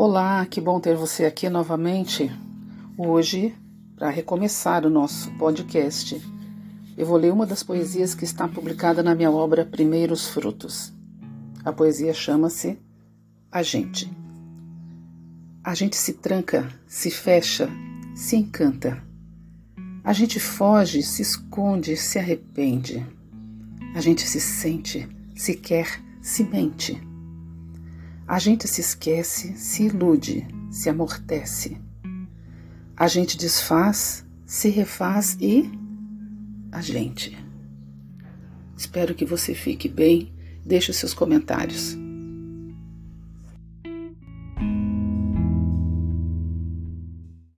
Olá, que bom ter você aqui novamente. Hoje, para recomeçar o nosso podcast, eu vou ler uma das poesias que está publicada na minha obra Primeiros Frutos. A poesia chama-se A Gente. A gente se tranca, se fecha, se encanta. A gente foge, se esconde, se arrepende. A gente se sente, se quer, se mente. A gente se esquece, se ilude, se amortece. A gente desfaz, se refaz e a gente. Espero que você fique bem. Deixe os seus comentários.